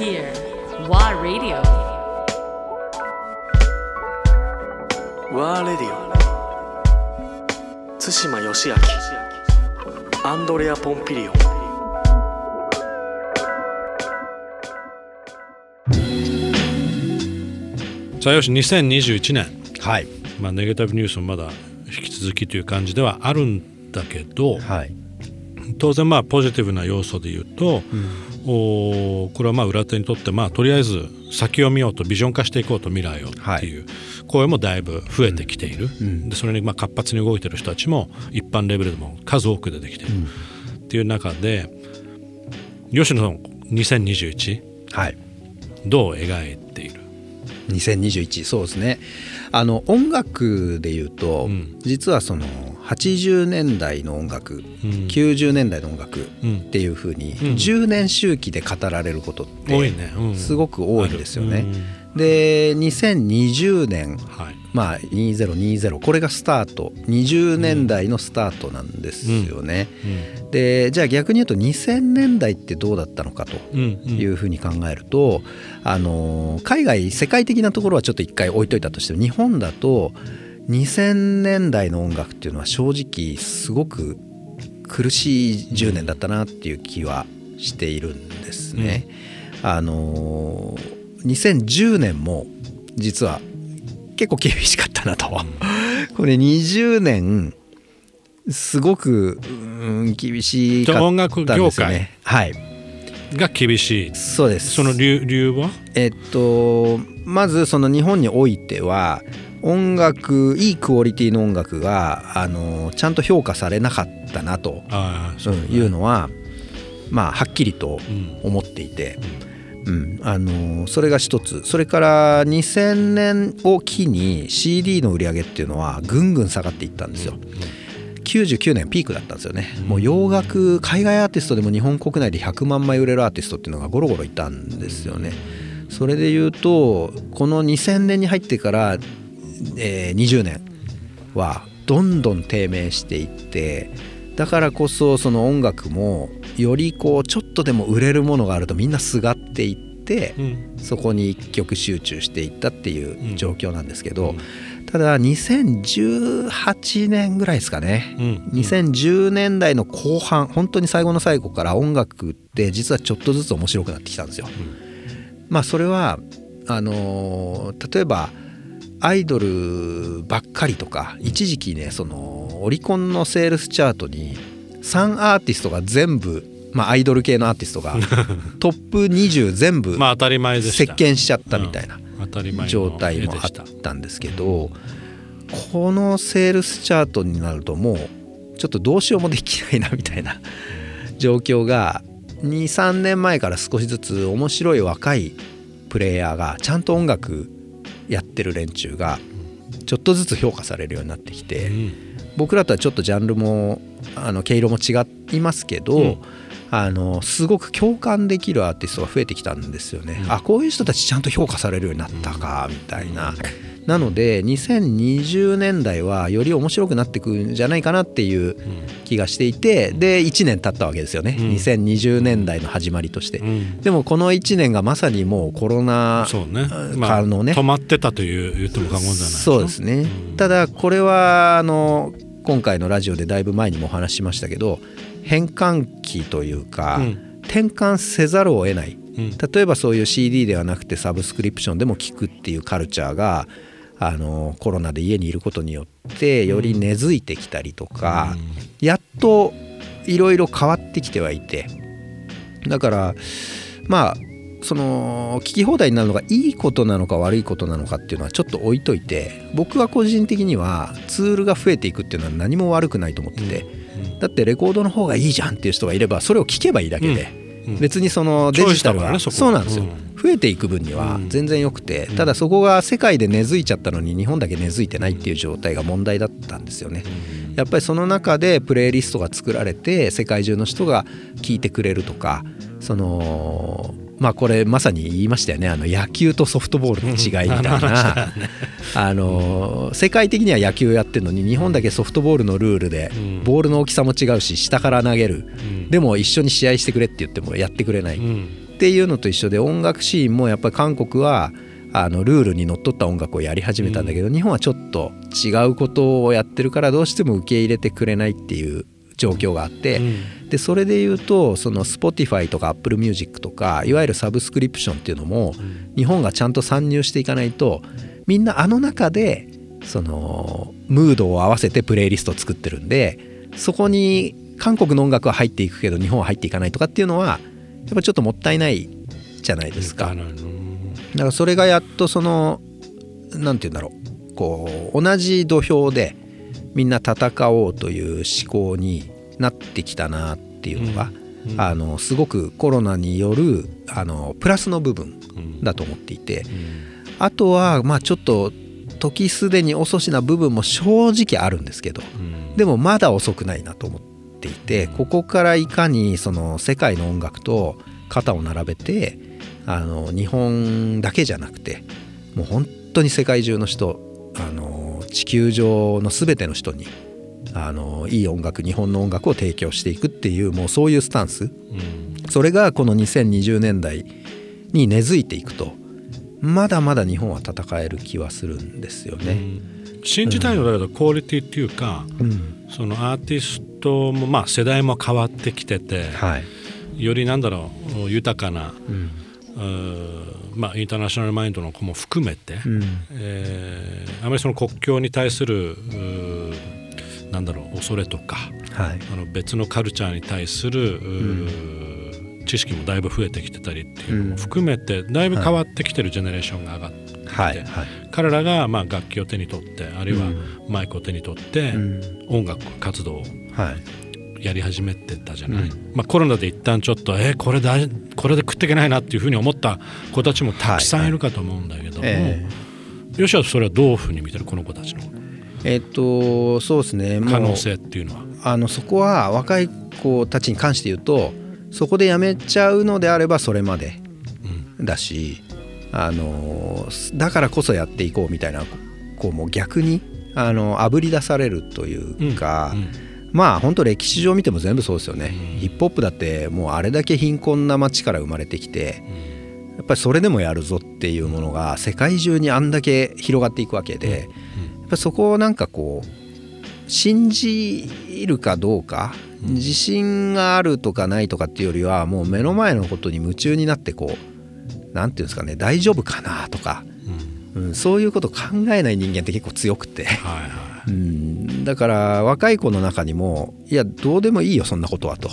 here. WA Radio. ワーレディオ対馬義明アンドレア・ポンピリオンさあよし2021年、はいまあ、ネガティブニュースもまだ引き続きという感じではあるんだけどはい。当然まあポジティブな要素で言うと、おーこれはまあ裏手にとってまあとりあえず先を見ようとビジョン化していこうと未来をっていう声もだいぶ増えてきている、でそれにまあ活発に動いてる人たちも一般レベルでも数多く出てきている、っていう中で吉野さん2021はい。どう描いている？2021そうですね。あの音楽で言うと、うん。実はその80年代の音楽、うん。90年代の音楽うん。っていうふうにん。10年周期で語られることってすごく多いんですよね。うん。で2020年はい。まあ2020これがスタート。20年代のスタートなんですよね。でじゃあ逆に言うと2000年代ってどうだったのかとうん。うん。いうふうに考えると、あの海外世界的なところはちょっと一回置いといたとしても日本だと2000年代の音楽っていうのは正直すごく苦しい10年だったなっていう気はしているんですね。あの2010年も実は結構厳しかったなと。これ20年すごくうん厳しかったんですよね。はいが厳しいそうですその理由は？えっとまずその日本においては音楽いいクオリティの音楽があのちゃんと評価されなかったなと、いうのはまあはっきりとうん。思っていて、うん。あのそれが一つ。それから2000年を機に CD の売り上げっていうのはぐんぐん下がっていったんですよ。99年ピークだったんですよね、もう洋楽海外アーティストでも日本国内で100万枚売れるアーティストっていうのがゴロゴロいたんですよね。それで言うとこの2000年に入ってから、えー20年はどんどん低迷していってだからこそその音楽もよりこうちょっとでも売れるものがあるとみんなすがっていって、うん。そこに一曲集中していったっていう状況なんですけど、うん。ただ2018年ぐらいですかね、うん。2010年代の後半本当に最後の最後から音楽って実はちょっとずつ面白くなってきたんですよ。まあそれはあのー例えばアイドルばっかりとか一時期ねそのオリコンのセールスチャートに3アーティストが全部、まあ、アイドル系のアーティストが トップ20全部まあ当たり前席巻しちゃったみたいな当たり前の状態もあったんですけどこのセールスチャートになるともうちょっとどうしようもできないなみたいな状況が23年前から少しずつ面白い若いプレイヤーがちゃんと音楽やってる連中がちょっとずつ評価されるようになってきて、うん僕らとはちょっとジャンルもあの毛色も違いますけど、うんあのすごく共感できるアーティストが増えてきたんですよね。あこういう人たちちゃんと評価されるようになったかみたいな。なので2020年代はより面白くなっていくんじゃないかなっていう気がしていてで1年経ったわけですよね、うん。2020年代の始まりとして。うん。でもこの1年がまさにもうコロナそうね。あまあのね。止まってたという言っても過言じゃないそうですね、ただこれはあの今回のラジオでだいぶ前にもお話ししましたけど変換期というか、うん。転換せざるを得ない。うん。例えばそういう CD ではなくてサブスクリプションでも聴くっていうカルチャーがあのコロナで家にいることによってより根付いてきたりとか、やっといろいろ変わってきてはいて。だからまあその聞き放題になるのがいいことなのか悪いことなのかっていうのはちょっと置いといて僕は個人的にはツールが増えていくっていうのは何も悪くないと思ってて、だってレコードの方がいいじゃんっていう人がいればそれを聞けばいいだけで、うん。別にそのデジタルは、ねそうなんですよ、うん増えていく分には全然よくて、ただそこが世界で根付いちゃったのに日本だけ根付いてないっていう状態が問題だったんですよね。やっぱりその中でプレイリストが作られて世界中の人が聞いてくれるとかそのまあこれまさに言いましたよね。あの野球とソフトボールの違いみたいな、あの 世界的には野球やってるのに日本だけソフトボールのルールでうん。ボールの大きさも違うし下から投げる、ん。でも一緒に試合してくれって言ってもやってくれない、うんっていうのと一緒で音楽シーンもやっぱり韓国はあのルールにのっとった音楽をやり始めたんだけど、日本はちょっと違うことをやってるからどうしても受け入れてくれないっていう状況があって、でそれで言うとその Spotify とか Apple Music とかいわゆるサブスクリプションっていうのも日本がちゃんと参入していかないとみんなあの中でそのムードを合わせてプレイリストを作ってるんでそこに韓国の音楽は入っていくけど日本は入っていかないとかっていうのはやっぱちょっともったいないじゃないですか。だからそれがやっとそのなんて言うんだろうこう同じ土俵でみんな戦おうという思考になってきたなっていうのが、うん。あのすごくコロナによるあのプラスの部分うんだと思っていてうん。あとはまあちょっと時すでに遅しな部分も正直あるんですけどうん。でもまだ遅くないなと思っていてここからいかにその世界の音楽と肩を並べてあの日本だけじゃなくてもう本当に世界中の人あの地球上の全ての人にあのいい音楽日本の音楽を提供していくっていうもうそういうスタンス。うん。それがこの2020年代に根付いていくとまだまだ日本は戦える気はするんですよね。新時代のだけどクオリティっていうか、うん。そのアーティストもまあ世代も変わってきてて、はい。よりなんだろう豊かな、うん。まあ、インターナショナルマインドの子も含めて、うん。えーあまりその国境に対するなんだろう恐れとかはい。あの別のカルチャーに対する、うー知識もだいぶ増えてきてたりっていうのも含めて、だいぶ変わってきてるジェネレーションが上がって、はい。はい。彼らがまあ楽器を手に取ってあるいはマイクを手に取ってうん。音楽活動をはいやり始めてたじゃない、うん。まあ、コロナで一旦ちょっとえーこれだこれで食っていけないなっていうふうに思った子たちもたくさんいるかと思うんだけども、えよしはそれはどういうふうに見てるこの子たちの？ええっとそうですね。可能性っていうのは？あのそこは若い子たちに関して言うとそこでやめちゃうのであればそれまでうんだしあのだからこそやっていこうみたいな子も逆にあのあぶり出されるというか、うんまあ本当歴史上見ても全部そうですよね、うん。ヒップホップだってもうあれだけ貧困な町から生まれてきてやっぱりそれでもやるぞっていうものが世界中にあんだけ広がっていくわけで、やっぱりそこをなんかこう信じるかどうか自信があるとかないとかっていうよりはもう目の前のことに夢中になってこうなんていうんですかね大丈夫かなとか、うん。うん、そういうこと考えない人間って結構強くて。はいはいうん、だから若い子の中にもいやどうでもいいよそんなことはと。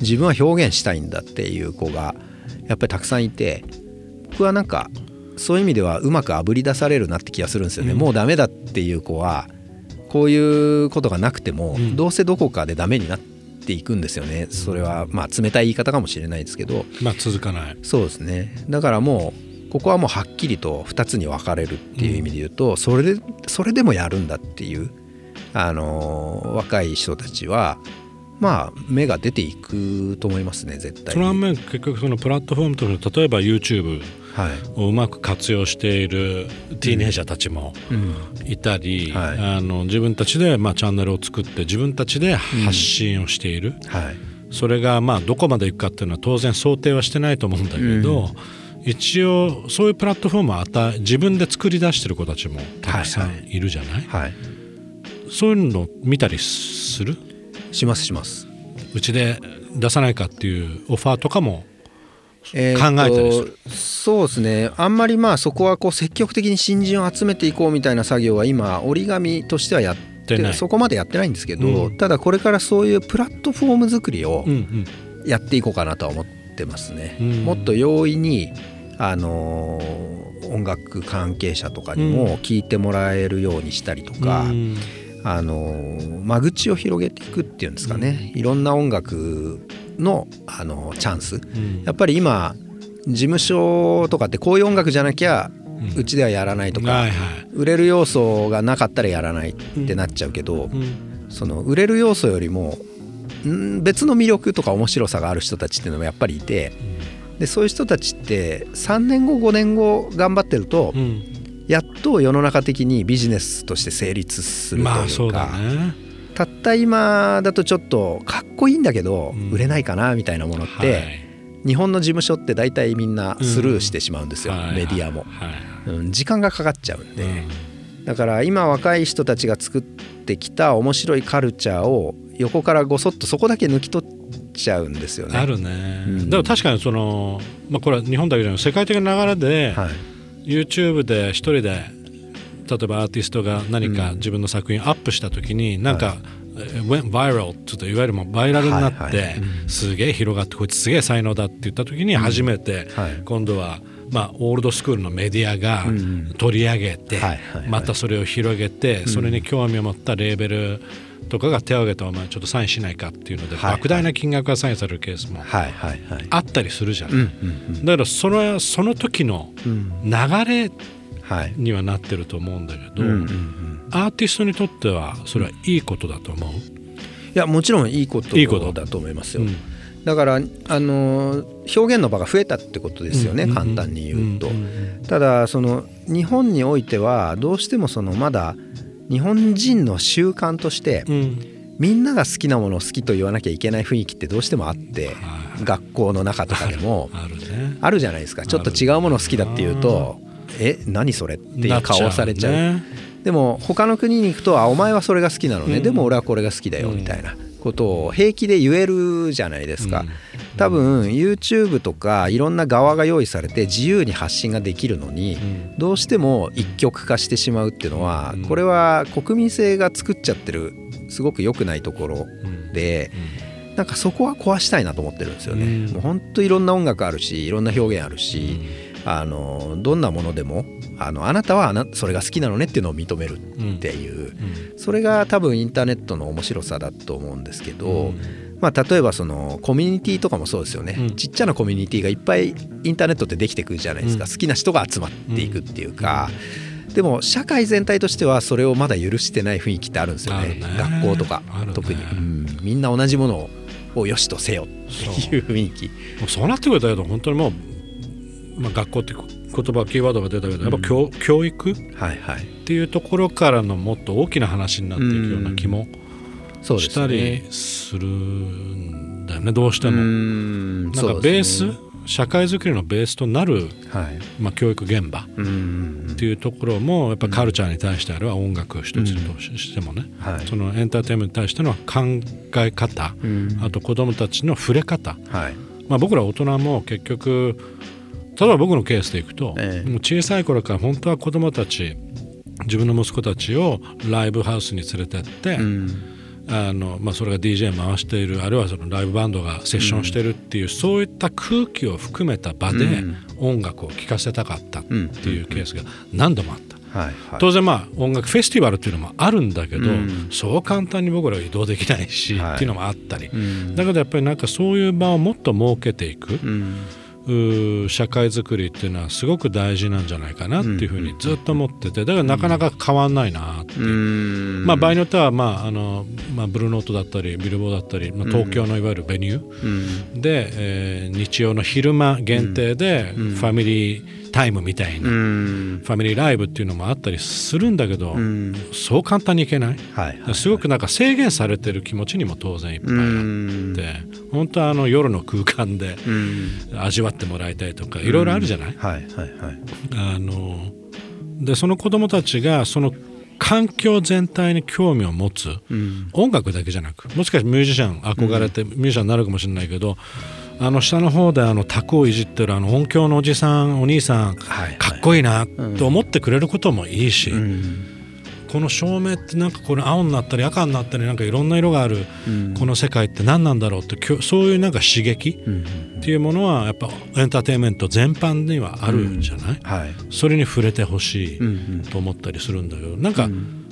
自分は表現したいんだっていう子がやっぱりたくさんいて僕はなんかそういう意味ではうまくあぶり出されるなって気がするんですよね、うん。もうダメだっていう子はこういうことがなくても、うん。どうせどこかでダメになっていくんですよね。それはまあ冷たい言い方かもしれないですけど。まあ続かない。そうですね。だからもうここはもうはっきりと2つに分かれるっていう意味で言うと、それでそれでもやるんだっていう、あのー若い人たちはまあ芽が出ていくと思いますね絶対その反に。面結局そのプラットフォームとして例えば YouTube はい。をうまく活用しているティーネイジャーたちもうん。いたり、はい。あの自分たちでまあチャンネルを作って自分たちで発信をしている、はい。それがまあどこまでいくかっていうのは当然想定はしてないと思うんだけど、一応そういうプラットフォームを与え自分で作り出してる子たちもたくさんいるじゃない、はい。そういうの見たりする？しますします。うちで出さないかっていうオファーとかもえー考えたりする？そうですね。あんまりまあそこはこう積極的に新人を集めていこうみたいな作業は今折り紙としてはやってでない。そこまでやってないんですけど、うん。ただこれからそういうプラットフォーム作りをうんうん。やっていこうかなとは思ってますね。うん。もっと容易にあのー音楽関係者とかにも聞いてもらえるようにしたりとか、うん。あのー間口を広げていくっていうんですかね、いろんな音楽の、あのチャンス。うん。やっぱり今事務所とかってこういう音楽じゃなきゃうん。うちではやらないとか、はいはい。売れる要素がなかったらやらないってなっちゃうけど、うん。その売れる要素よりもん別の魅力とか面白さがある人たちっていうのもやっぱりいてでそういう人たちって3年後5年後頑張ってるとうん。やっと世の中的にビジネスとして成立するというか、まあね。たった今だとちょっとかっこいいんだけどうん。売れないかなみたいなものって、はい。日本の事務所って大体みんなスルーしてしまうんですよ、はい。メディアも、はい。うん、時間がかかっちゃうんで、うん。だから今若い人たちが作ってきた面白いカルチャーを横からごそっとそこだけ抜き取っちゃうんですよね。あるね、うん。でも確かにその、まあ、これは日本だけじゃなく世界的な流れで、はい。YouTube で一人で例えばアーティストが何か自分の作品アップした時に、なんか、え went viral ちょっといわゆるもうバイラルになって、はいはい。すげえ広がってこいつすげえ才能だって言った時に初めて、はい。今度は、まあ、オールドスクールのメディアがうん取り上げて、またそれを広げて、それに興味を持ったレーベルとかが手を挙げてお前ちょっとサインしないかっていうので、莫大な金額がサインされるケースもあったりするじゃん、うんうん。だからそのその時の流れはいにはなってると思うんだけど、アーティストにとってはそれはいいことだと思う、いやもちろんいいこといいことだと思いますよ。うんだからあの表現の場が増えたってことですよね、うん簡単に言うと。んんただその日本においてはどうしてもそのまだ日本人の習慣としてうん。うんみんなが好きなものを好きと言わなきゃいけない雰囲気ってどうしてもあってはい学校の中とかでも あるじゃないですか。ちょっと違うもの好きだっていうと「え何それ?」っていう顔をされちゃう。ねでも他の国に行くと「あお前はそれが好きなのね、うん。でも俺はこれが好きだよ」うんみたいなことを平気で言えるじゃないですか。多分 YouTube とかいろんな側が用意されて自由に発信ができるのにうん。どうしても一極化してしまうっていうのはうん。これは国民性が作っちゃってるすごく良くないところうん。でなんかそこは壊したいなと思ってるんですよね。うん。もう本当いろんな音楽あるしいろんな表現あるしあのどんなものでもあのあなたはあなそれが好きなのねっていうのを認めるうんっていう。うん。それが多分インターネットの面白さだと思うんですけど、うん。まあ、例えばそのコミュニティとかもそうですよね、うん。ちっちゃなコミュニティがいっぱいインターネットってできてくるじゃないですか、うん。好きな人が集まっていくっていうか、でも社会全体としてはそれをまだ許してない雰囲気ってあるんですよね。ね。学校とか、ね。特に、うん。みんな同じものを良しとせよっていう雰囲気。そうなってくると本当にもう、まあ、学校って言葉キーワードが出たけどやっぱ教,、教育？っはいはい。ていうところからのもっと大きな話になっていくような気もしたりねするんだよねどうしてうも。んなんかベース社会づくりのベースとなる、はい。まあ、教育現場うんっていうところもやっぱカルチャーに対してあるいは音楽一つとしてもね、はい。そのエンターテインメントに対しての考え方、うん。あと子どもたちの触れ方、はい。まあ、僕ら大人も結局例えば僕のケースでいくと、ええ。もう小さい頃から本当は子どもたち自分の息子たちをライブハウスに連れてって、うん。あのまあ、それが DJ 回しているあるいはそのライブバンドがセッションしてるっていう、そういった空気を含めた場でうん。音楽を聴かせたかったっていうケースが何度もあった。はいはい。当然まあ音楽フェスティバルっていうのもあるんだけど、うん。そう簡単に僕らは移動できないし、はい。っていうのもあったり、うん。だけどやっぱりなんかそういう場をもっと設けていく、うん社会づくりっていうのはすごく大事なんじゃないかなっていうふうにずっと思っててだからなかなか変わんないなってまあ、場合によっては、まああのまあ、ブルーノートだったりビルボーだったり、まあ、東京のいわゆるベニュー、うん。で、えー日曜の昼間限定でファミリータイムみたいな、うフんァミリーライブっていうのもあったりするんだけど、うん。そう簡単にいけない、はいはいすごくなんか制限されてる気持ちにも当然いっぱいあうん。って、本当はあの夜の空間でうん。味わってもらいたいとかいろいろあるじゃない、はいはいはい。あのでその子供たちがその環境全体に興味を持つ、うん。音楽だけじゃなくもしかしてミュージシャン憧れてミュージシャンになるかもしれないけど、あの下の方であの卓をいじってるあの音響のおじさんお兄さんはい。かっこいいなと思ってくれることもいいし、うんこの照明ってなんかこれ青になったり赤になったりなんかいろんな色があるうん。この世界って何なんだろうってそういうなんか刺激うんっていうものはやっぱエンターテインメント全般にはあるんじゃない、はい。それに触れてほしいうんと思ったりするんだけどなんか,、うん。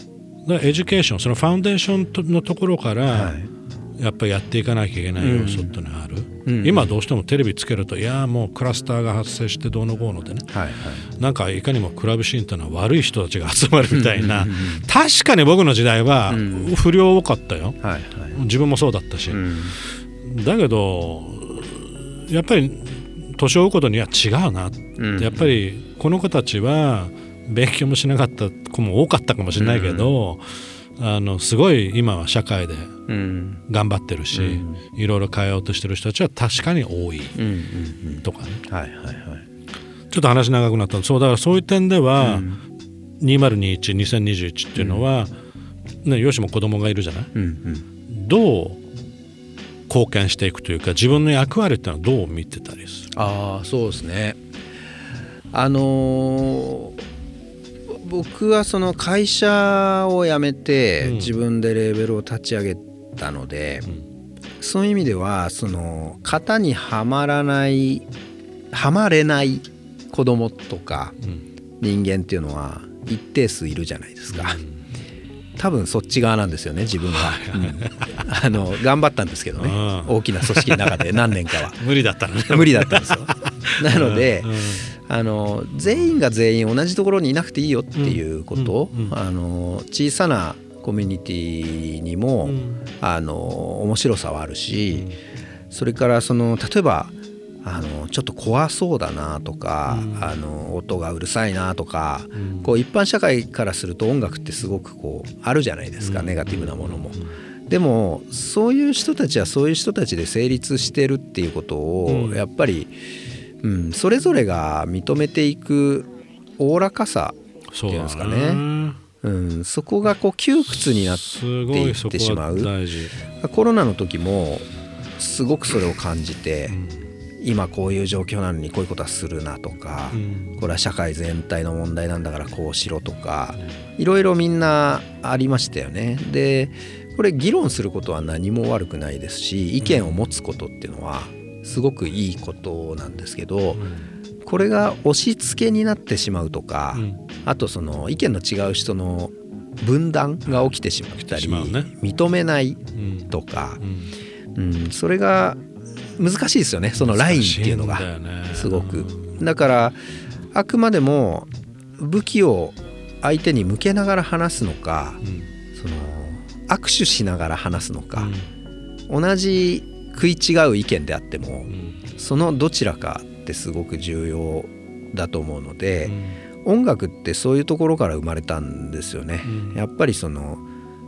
エデュケーションそのファウンデーションとのところから、はいやっぱりやっていかなきゃいけない要素ってのがある、うん。今どうしてもテレビつけるといやーもうクラスターが発生してどうのこうのでね。はいはい。なんかいかにもクラブシーンってのは悪い人たちが集まるみたいな、確かに僕の時代はん。不良多かったよ。はいはい。自分もそうだったし、うん。だけどやっぱり年を追うことには違うな。うん。やっぱりこの子たちは勉強もしなかった子も多かったかもしれないけど、あのすごい今は社会でうん。頑張ってるし、うん。いろいろ変えようとしてる人たちは確かに多いうんうんとかね。うんはいはいはい。ちょっと話長くなった。そうだからそういう点では、20212021っていうのは、ね、よしも子供がいるじゃない？うんうん。どう貢献していくというか自分の役割っていうのはどう見てたりする？ああそうですね。あのー僕はその会社を辞めてうん。自分でレーベルを立ち上げたので、そういう意味ではその型にはまらないはまれない子供とかうん。人間っていうのは一定数いるじゃないですか。多分そっち側なんですよね自分は、うん。あの頑張ったんですけどね。うん。大きな組織の中で何年かは。無理だったのね。無理だったんですよ。なのでうんあの全員が全員同じところにいなくていいよっていうこと、うんうんうん。あの小さなコミュニティにも、うん。あの面白さはあるし、それからその例えばあのちょっと怖そうだなとか、うん。あの音がうるさいなとか、うん。こう一般社会からすると音楽ってすごくこうあるじゃないですか、ネガティブなものも。でもそういう人たちはそういう人たちで成立してるっていうことをうん。やっぱり、うん、それぞれが認めていくおおらかさっていうんですかね。うん、そこがこう窮屈になっすごいそこは大事。コロナの時もすごくそれを感じて、今こういう状況なのにこういうことはするなとか、うん。これは社会全体の問題なんだからこうしろとかいろいろみんなありましたよね。でこれ議論することは何も悪くないですし意見を持つことっていうのはすごくいいことなんですけどこれが押し付けになってしまうとか、うん。あとその意見の違う人の分断が起きてしまったり、認めないうん。とかう、ん。うん、それが難しいですよねそのラインっていうのが。すごく。だからあくまでも武器を相手に向けながら話すのかうん。その握手しながら話すのかうん。同じ食い違う意見であってもうん。そのどちらかってすごく重要だと思うのうでん。音楽ってそういうところから生まれたんですよね。うん。やっぱりその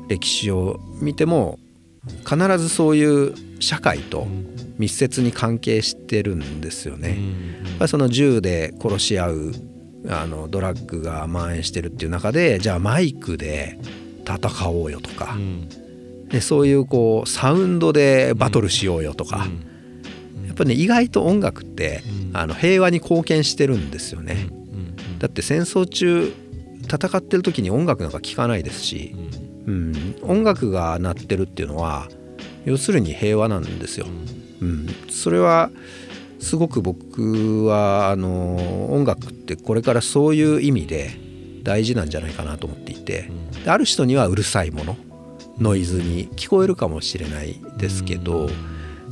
歴史を見ても必ずそういう社会と密接に関係してるんですよね。やっぱりその銃で殺し合うあのドラッグが蔓延してるっていう中でじゃあマイクで戦おうよとか、うんでそういうこうサウンドでバトルしようよとか、やっぱりね意外と音楽って、うん。あの平和に貢献してるんですよね。うんだって戦争中戦ってる時に音楽なんか聴かないですし。う、ん。うん、音楽が鳴ってるっていうのは要するに平和なんですよ。うん、それはすごく僕はあの音楽ってこれからそういう意味で大事なんじゃないかなと思っていて。である人にはうるさいものノイズに聞こえるかもしれないですけど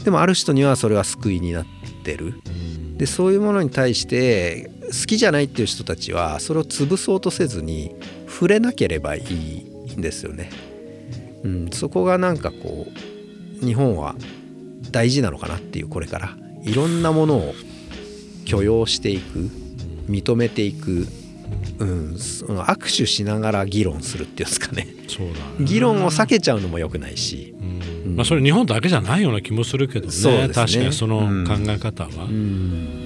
でもある人にはそれは救いになってる。でそういうものに対して好きじゃないっていう人たちはそれを潰そうとせずに触れなければいいんですよね。うん、そこがなんかこう日本は大事なのかなっていうこれから。いろんなものを許容していく認めていく、うん、その握手しながら議論するっていうんですかね。そうだね。議論を避けちゃうのも良くないし、まあそれ日本だけじゃないような気もするけどね。ね。確かにそのうん。考え方は、うん、